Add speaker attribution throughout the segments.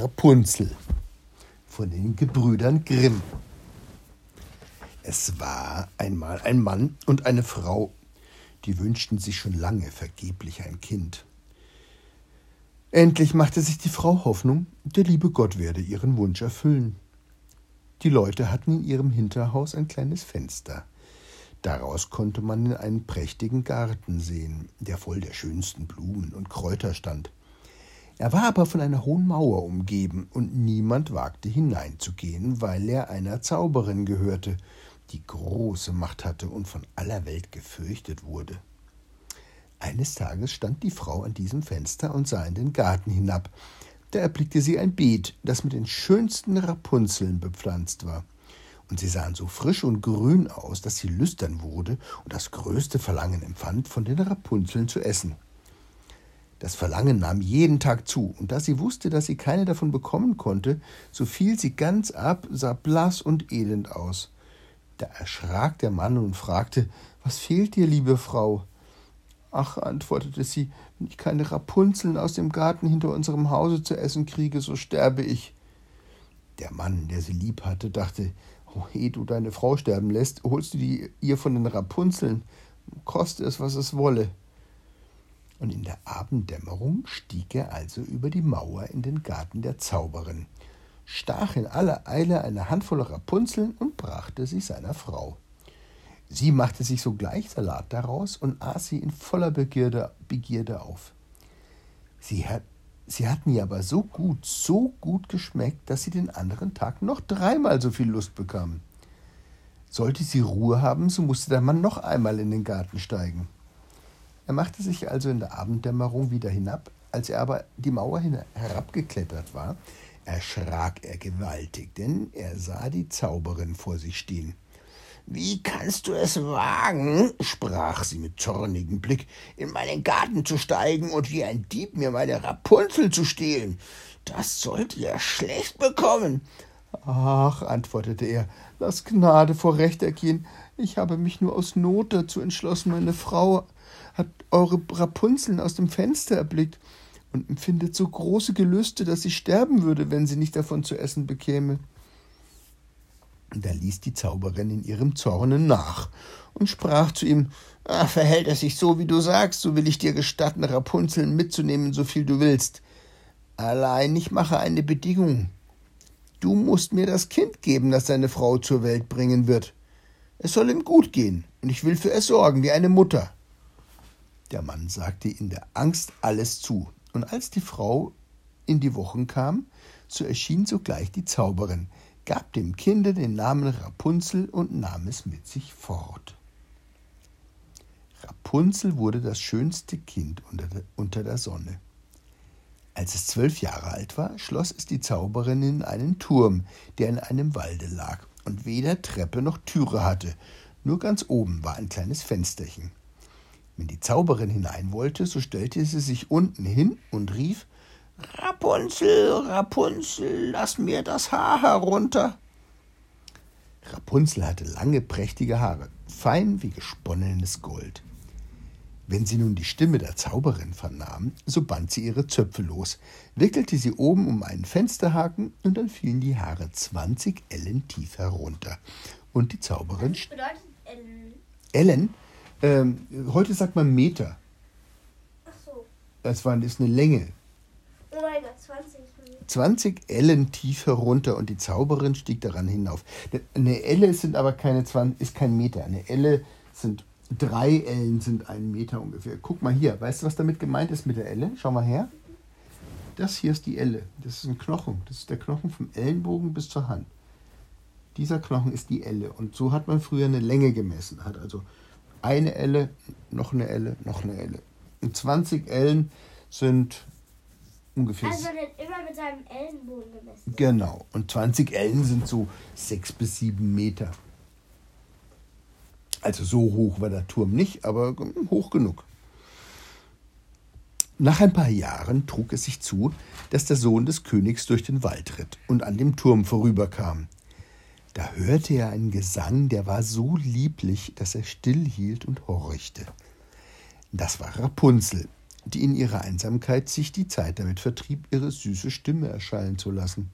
Speaker 1: Rapunzel von den Gebrüdern Grimm. Es war einmal ein Mann und eine Frau, die wünschten sich schon lange vergeblich ein Kind. Endlich machte sich die Frau Hoffnung, der liebe Gott werde ihren Wunsch erfüllen. Die Leute hatten in ihrem Hinterhaus ein kleines Fenster. Daraus konnte man in einen prächtigen Garten sehen, der voll der schönsten Blumen und Kräuter stand. Er war aber von einer hohen Mauer umgeben, und niemand wagte hineinzugehen, weil er einer Zauberin gehörte, die große Macht hatte und von aller Welt gefürchtet wurde. Eines Tages stand die Frau an diesem Fenster und sah in den Garten hinab. Da erblickte sie ein Beet, das mit den schönsten Rapunzeln bepflanzt war. Und sie sahen so frisch und grün aus, dass sie lüstern wurde und das größte Verlangen empfand, von den Rapunzeln zu essen. Das Verlangen nahm jeden Tag zu, und da sie wusste, dass sie keine davon bekommen konnte, so fiel sie ganz ab, sah blass und elend aus. Da erschrak der Mann und fragte Was fehlt dir, liebe Frau? Ach, antwortete sie, wenn ich keine Rapunzeln aus dem Garten hinter unserem Hause zu essen kriege, so sterbe ich. Der Mann, der sie lieb hatte, dachte, oh, ehe du deine Frau sterben lässt, holst du die ihr von den Rapunzeln, koste es, was es wolle und in der Abenddämmerung stieg er also über die Mauer in den Garten der Zauberin, stach in aller Eile eine Handvoll Rapunzeln und brachte sie seiner Frau. Sie machte sich sogleich Salat daraus und aß sie in voller Begierde, Begierde auf. Sie, hat, sie hatten ihr aber so gut, so gut geschmeckt, dass sie den anderen Tag noch dreimal so viel Lust bekamen. Sollte sie Ruhe haben, so musste der Mann noch einmal in den Garten steigen. Er machte sich also in der Abenddämmerung wieder hinab. Als er aber die Mauer herabgeklettert war, erschrak er gewaltig, denn er sah die Zauberin vor sich stehen. Wie kannst du es wagen, sprach sie mit zornigem Blick, in meinen Garten zu steigen und wie ein Dieb mir meine Rapunzel zu stehlen? Das sollt ihr schlecht bekommen. Ach, antwortete er, lass Gnade vor Recht ergehen. Ich habe mich nur aus Not dazu entschlossen, meine Frau hat eure Rapunzeln aus dem Fenster erblickt und empfindet so große Gelüste, dass sie sterben würde, wenn sie nicht davon zu essen bekäme. Da ließ die Zauberin in ihrem Zorne nach und sprach zu ihm ah, Verhält es sich so, wie du sagst, so will ich dir gestatten, Rapunzeln mitzunehmen, so viel du willst. Allein ich mache eine Bedingung. Du musst mir das Kind geben, das deine Frau zur Welt bringen wird. Es soll ihm gut gehen, und ich will für es sorgen, wie eine Mutter. Der Mann sagte in der Angst alles zu, und als die Frau in die Wochen kam, so erschien sogleich die Zauberin, gab dem Kinde den Namen Rapunzel und nahm es mit sich fort. Rapunzel wurde das schönste Kind unter der, Sonne. Als es zwölf Jahre alt war, schloss es die Zauberin in einen Turm, der in einem Walde lag und weder Treppe noch Türe hatte, nur ganz oben war ein kleines Fensterchen. Wenn die Zauberin hinein wollte, so stellte sie sich unten hin und rief Rapunzel, Rapunzel, lass mir das Haar herunter. Rapunzel hatte lange, prächtige Haare, fein wie gesponnenes Gold. Wenn sie nun die Stimme der Zauberin vernahm, so band sie ihre Zöpfe los, wickelte sie oben um einen Fensterhaken und dann fielen die Haare zwanzig Ellen tief herunter. Und die Zauberin. Was bedeutet Ellen? Ellen? Ähm, heute sagt man Meter. Ach so. Das war, ist eine Länge. Oh mein Gott, 20 20 Ellen tief herunter und die Zauberin stieg daran hinauf. Eine Elle sind aber keine 20, ist kein Meter. Eine Elle sind drei Ellen sind ein Meter ungefähr. Guck mal hier, weißt du, was damit gemeint ist mit der Elle? Schau mal her. Das hier ist die Elle. Das ist ein Knochen. Das ist der Knochen vom Ellenbogen bis zur Hand. Dieser Knochen ist die Elle. Und so hat man früher eine Länge gemessen. Hat also eine Elle, noch eine Elle, noch eine Elle. Und 20 Ellen sind ungefähr. Also wird immer mit seinem Ellenbogen gemessen. Genau. Und 20 Ellen sind so sechs bis sieben Meter. Also so hoch war der Turm nicht, aber hoch genug. Nach ein paar Jahren trug es sich zu, dass der Sohn des Königs durch den Wald ritt und an dem Turm vorüberkam. Da hörte er einen Gesang, der war so lieblich, dass er stillhielt und horchte. Das war Rapunzel. die in ihrer Einsamkeit sich die Zeit damit vertrieb, ihre süße Stimme erschallen zu lassen.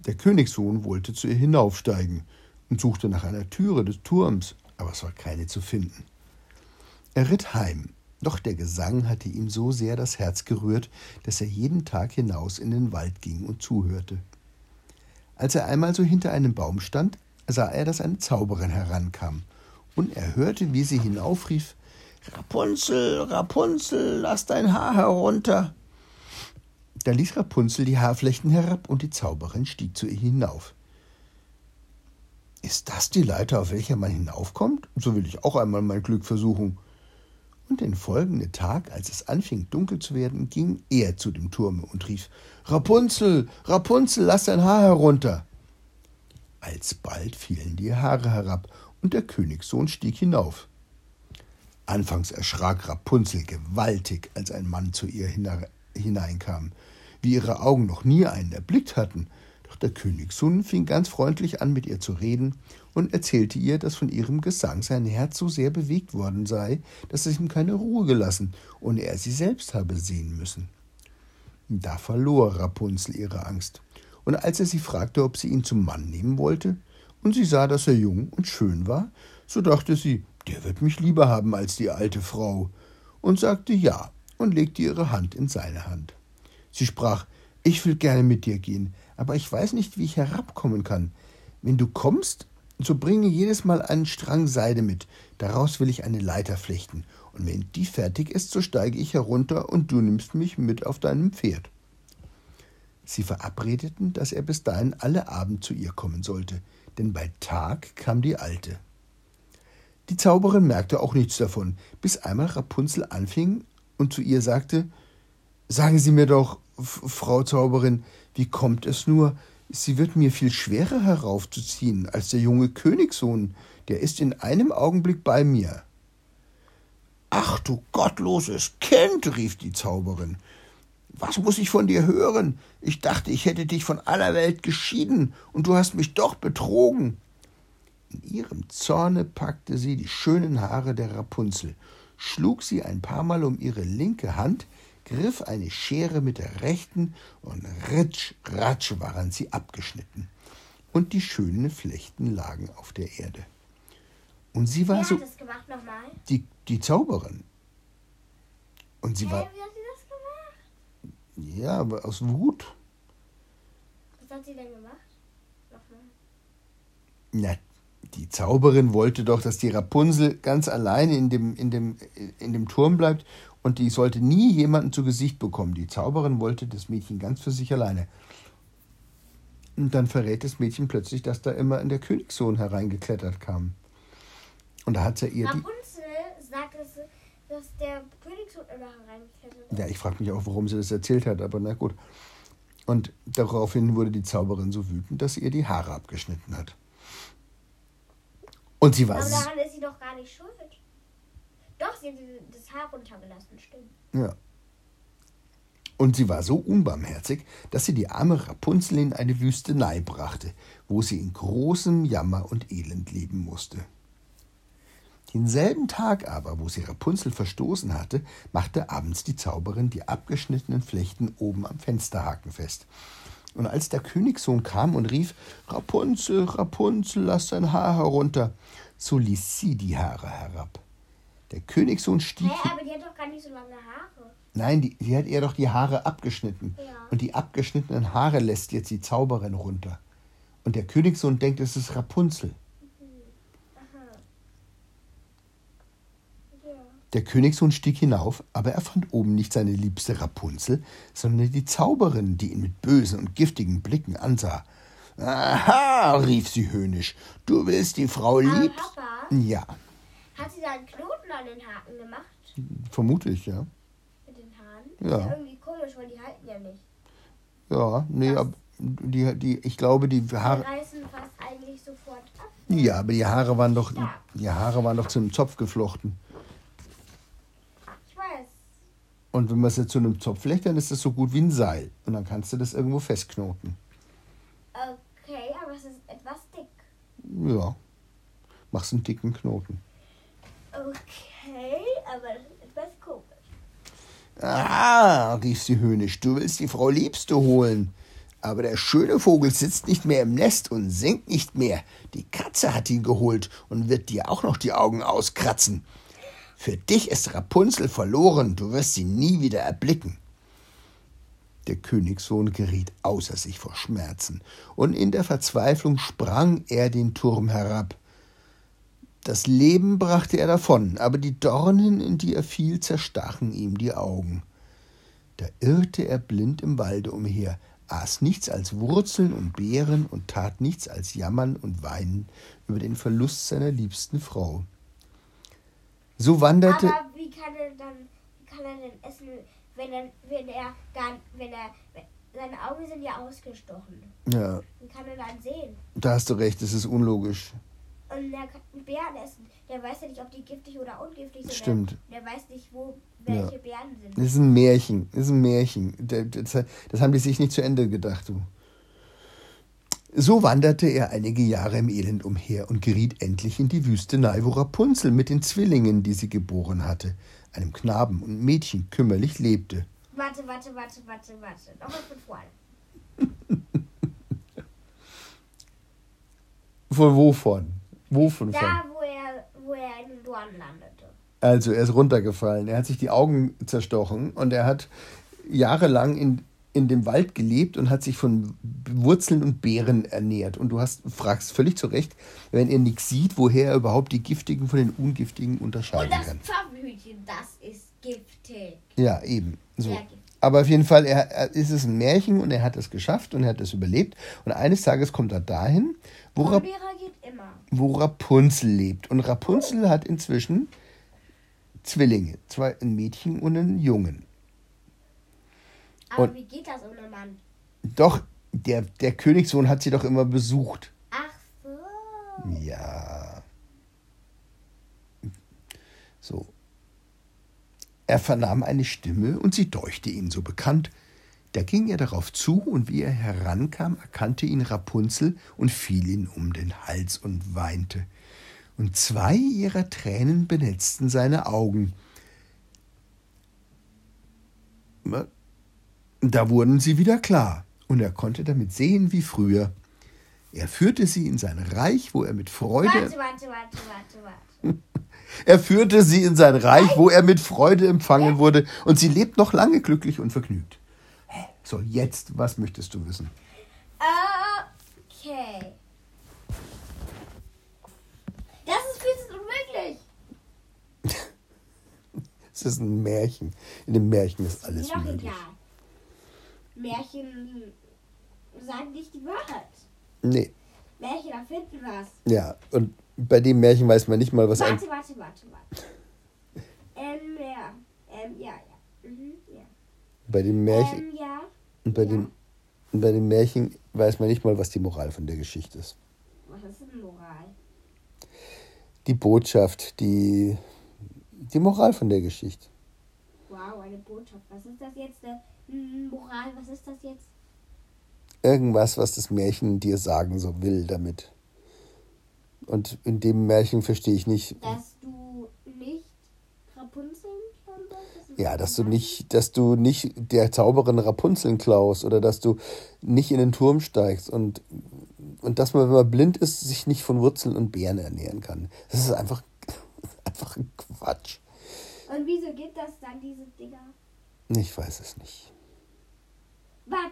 Speaker 1: Der Königssohn wollte zu ihr hinaufsteigen und suchte nach einer Türe des Turms, aber es war keine zu finden. Er ritt heim, doch der Gesang hatte ihm so sehr das Herz gerührt, dass er jeden Tag hinaus in den Wald ging und zuhörte. Als er einmal so hinter einem Baum stand, sah er, dass eine Zauberin herankam, und er hörte, wie sie hinaufrief Rapunzel, Rapunzel, lass dein Haar herunter. Da ließ Rapunzel die Haarflechten herab, und die Zauberin stieg zu ihr hinauf. Ist das die Leiter, auf welcher man hinaufkommt? So will ich auch einmal mein Glück versuchen. Und den folgenden Tag, als es anfing dunkel zu werden, ging er zu dem Turme und rief Rapunzel, Rapunzel, lass dein Haar herunter. Alsbald fielen die Haare herab, und der Königssohn stieg hinauf. Anfangs erschrak Rapunzel gewaltig, als ein Mann zu ihr hineinkam, wie ihre Augen noch nie einen erblickt hatten, doch der Königssohn fing ganz freundlich an, mit ihr zu reden und erzählte ihr, dass von ihrem Gesang sein Herz so sehr bewegt worden sei, dass es ihm keine Ruhe gelassen und er sie selbst habe sehen müssen. Da verlor Rapunzel ihre Angst und als er sie fragte, ob sie ihn zum Mann nehmen wollte, und sie sah, dass er jung und schön war, so dachte sie, der wird mich lieber haben als die alte Frau, und sagte ja und legte ihre Hand in seine Hand. Sie sprach, ich will gerne mit dir gehen, aber ich weiß nicht, wie ich herabkommen kann. Wenn du kommst, so bringe jedes Mal einen Strang Seide mit, daraus will ich eine Leiter flechten, und wenn die fertig ist, so steige ich herunter und du nimmst mich mit auf deinem Pferd. Sie verabredeten, dass er bis dahin alle Abend zu ihr kommen sollte, denn bei Tag kam die Alte. Die Zauberin merkte auch nichts davon, bis einmal Rapunzel anfing und zu ihr sagte Sagen Sie mir doch, Frau Zauberin, wie kommt es nur, sie wird mir viel schwerer heraufzuziehen als der junge Königssohn, der ist in einem Augenblick bei mir. Ach du gottloses Kind, rief die Zauberin, was muss ich von dir hören? Ich dachte, ich hätte dich von aller Welt geschieden, und du hast mich doch betrogen. In ihrem Zorne packte sie die schönen Haare der Rapunzel, schlug sie ein paar Mal um ihre linke Hand, griff eine Schere mit der rechten, und ritsch, ratsch waren sie abgeschnitten, und die schönen Flechten lagen auf der Erde. Und sie war
Speaker 2: Wer
Speaker 1: so.
Speaker 2: hat das gemacht nochmal?
Speaker 1: Die, die Zauberin. Und sie
Speaker 2: Hä,
Speaker 1: war.
Speaker 2: wie hat sie das gemacht?
Speaker 1: Ja, aber aus Wut.
Speaker 2: Was hat sie denn gemacht? Nochmal.
Speaker 1: Na, die Zauberin wollte doch, dass die Rapunzel ganz alleine in dem, in dem, in dem Turm bleibt und die sollte nie jemanden zu Gesicht bekommen. Die Zauberin wollte das Mädchen ganz für sich alleine. Und dann verrät das Mädchen plötzlich, dass da immer in der Königssohn hereingeklettert kam. Und da hat sie ihr die.
Speaker 2: Rapunzel sagt, dass, dass der Königssohn immer hereingeklettert ist.
Speaker 1: Ja, ich frage mich auch, warum sie das erzählt hat, aber na gut. Und daraufhin wurde die Zauberin so wütend, dass sie ihr die Haare abgeschnitten hat. Und sie war.
Speaker 2: Aber daran ist sie doch gar nicht schuld. Doch, sie hat das Haar runtergelassen, stimmt.
Speaker 1: Ja. Und sie war so unbarmherzig, dass sie die arme Rapunzel in eine Wüstenei brachte, wo sie in großem Jammer und Elend leben musste. Denselben Tag aber, wo sie Rapunzel verstoßen hatte, machte abends die Zauberin die abgeschnittenen Flechten oben am Fensterhaken fest. Und als der Königssohn kam und rief Rapunzel, Rapunzel, lass dein Haar herunter, so ließ sie die Haare herab. Der Königssohn stieg
Speaker 2: Hä, aber die hat doch gar nicht so lange Haare.
Speaker 1: Nein, die, die hat ihr doch die Haare abgeschnitten.
Speaker 2: Ja.
Speaker 1: Und die abgeschnittenen Haare lässt jetzt die Zauberin runter. Und der Königssohn denkt, es ist Rapunzel.
Speaker 2: Aha. Ja.
Speaker 1: Der Königssohn stieg hinauf, aber er fand oben nicht seine liebste Rapunzel, sondern die Zauberin, die ihn mit bösen und giftigen Blicken ansah. Aha, rief sie höhnisch, du willst die Frau
Speaker 2: Aber
Speaker 1: lieb?
Speaker 2: Papa,
Speaker 1: Ja,
Speaker 2: hat sie da einen Knoten an den Haken gemacht?
Speaker 1: vermute ich, ja.
Speaker 2: Mit den Haaren?
Speaker 1: Ja.
Speaker 2: Ist ja irgendwie komisch, weil die halten ja nicht.
Speaker 1: Ja, nee, aber die, die, ich glaube, die
Speaker 2: Die
Speaker 1: Haare.
Speaker 2: reißen fast eigentlich sofort ab.
Speaker 1: Ja, aber die Haare waren doch,
Speaker 2: Ja.
Speaker 1: die Haare waren doch zu einem Zopf geflochten.
Speaker 2: Ich weiß.
Speaker 1: Und wenn man es jetzt zu einem Zopf flecht, dann ist das so gut wie ein Seil. Und dann kannst du das irgendwo festknoten.
Speaker 2: Okay, aber es ist etwas dick.
Speaker 1: Ja. Machst einen dicken Knoten.
Speaker 2: Okay, aber das ist etwas komisch.
Speaker 1: Ah, rief sie höhnisch, du willst die Frau Liebste holen. Aber der schöne Vogel sitzt nicht mehr im Nest und singt nicht mehr. Die Katze hat ihn geholt und wird dir auch noch die Augen auskratzen. Für dich ist Rapunzel verloren, du wirst sie nie wieder erblicken. Der Königssohn geriet außer sich vor Schmerzen, und in der Verzweiflung sprang er den Turm herab. Das Leben brachte er davon, aber die Dornen, in die er fiel, zerstachen ihm die Augen. Da irrte er blind im Walde umher, aß nichts als Wurzeln und Beeren und tat nichts als jammern und weinen über den Verlust seiner liebsten Frau. So wanderte.
Speaker 2: Aber wie kann er dann, wie kann er denn essen, wenn er, wenn er gar, wenn er, wenn, seine Augen sind ja ausgestochen.
Speaker 1: Ja,
Speaker 2: Wie kann er dann sehen?
Speaker 1: da hast du recht, das ist unlogisch.
Speaker 2: Und der kann Beeren essen. Der weiß ja nicht, ob die giftig oder ungiftig sind.
Speaker 1: Stimmt.
Speaker 2: Der, weiß nicht, wo welche Beeren sind.
Speaker 1: Das ist ein Märchen, das ist ein Märchen. Das, haben die sich nicht zu Ende gedacht, du. So wanderte er einige Jahre im Elend umher und geriet endlich in die Wüstenei, wo Rapunzel mit den Zwillingen, die sie geboren hatte, einem Knaben und Mädchen kümmerlich lebte.
Speaker 2: Warte, warte, warte, warte, warte. Nochmal von vorne.
Speaker 1: Von wovon? Wovon? von?
Speaker 2: Da, wo er, wo er in den Dorn landete.
Speaker 1: Also er ist runtergefallen. Er hat sich die Augen zerstochen und er hat jahrelang in, in dem Wald gelebt und hat sich von Wurzeln und Beeren ernährt. Und du hast, fragst völlig zu Recht, wenn er nichts sieht, woher er überhaupt die giftigen von den ungiftigen
Speaker 2: Und
Speaker 1: unterscheiden
Speaker 2: das
Speaker 1: kann.
Speaker 2: Pfannenhütchen, das ist giftig.
Speaker 1: Ja, eben. So.
Speaker 2: Sehr giftig.
Speaker 1: Aber auf jeden Fall, er, er ist es ein Märchen und er hat es geschafft und er hat es überlebt. Und eines Tages kommt er dahin, wo,
Speaker 2: immer.
Speaker 1: wo Rapunzel lebt. Und Rapunzel hat inzwischen Zwillinge, zwei, ein Mädchen und einen Jungen.
Speaker 2: Aber
Speaker 1: Und-
Speaker 2: wie geht das ohne Mann?
Speaker 1: Doch, der, der Königssohn hat sie doch immer besucht.
Speaker 2: Ach so.
Speaker 1: Ja. So. Er vernahm eine Stimme und sie deuchte ihn so bekannt. Da ging er darauf zu, und wie er herankam, erkannte ihn Rapunzel und fiel ihn um den Hals und weinte. Und zwei ihrer Tränen benetzten seine Augen. Da wurden sie wieder klar, und er konnte damit sehen wie früher. Er führte sie in sein Reich, wo er mit Freude.
Speaker 2: Warte, warte, warte, warte, warte.
Speaker 1: Er führte sie in sein Reich, wo er mit Freude empfangen wurde, und sie lebt noch lange glücklich und vergnügt. So, jetzt, was möchtest du wissen?
Speaker 2: Okay. Das ist viel unmöglich.
Speaker 1: Es ist ein Märchen. In dem Märchen ist alles
Speaker 2: Ist doch
Speaker 1: möglich.
Speaker 2: egal. Märchen sagen nicht die Wahrheit.
Speaker 1: Nee,
Speaker 2: Märchen erfinden was.
Speaker 1: ja. Und bei dem Märchen weiß man nicht mal, was.
Speaker 2: Warte, warte, warte, warte. Ähm, ja. Ähm, ja, ja. Mhm, ja.
Speaker 1: Bei dem Märchen.
Speaker 2: Ähm, ja.
Speaker 1: Und bei, dem, und bei dem Märchen weiß man nicht mal, was die Moral von der Geschichte ist.
Speaker 2: Was ist denn Moral?
Speaker 1: Die Botschaft, die. Die Moral von der Geschichte.
Speaker 2: Wow, eine Botschaft. Was ist das jetzt? Eine Moral, was ist das jetzt?
Speaker 1: Irgendwas, was das Märchen dir sagen so will damit. Und in dem Märchen verstehe ich nicht,
Speaker 2: Dass du nicht Rapunzeln klauen sollst?
Speaker 1: Ja,
Speaker 2: das
Speaker 1: dass du nicht, dass du nicht der Zauberin Rapunzeln klaust oder dass du nicht in den Turm steigst und, und dass man, wenn man blind ist, sich nicht von Wurzeln und Beeren ernähren kann. Das ist einfach, einfach ein Quatsch.
Speaker 2: Und wieso gibt das dann diese Dinger?
Speaker 1: Ich weiß es nicht.
Speaker 2: Warte.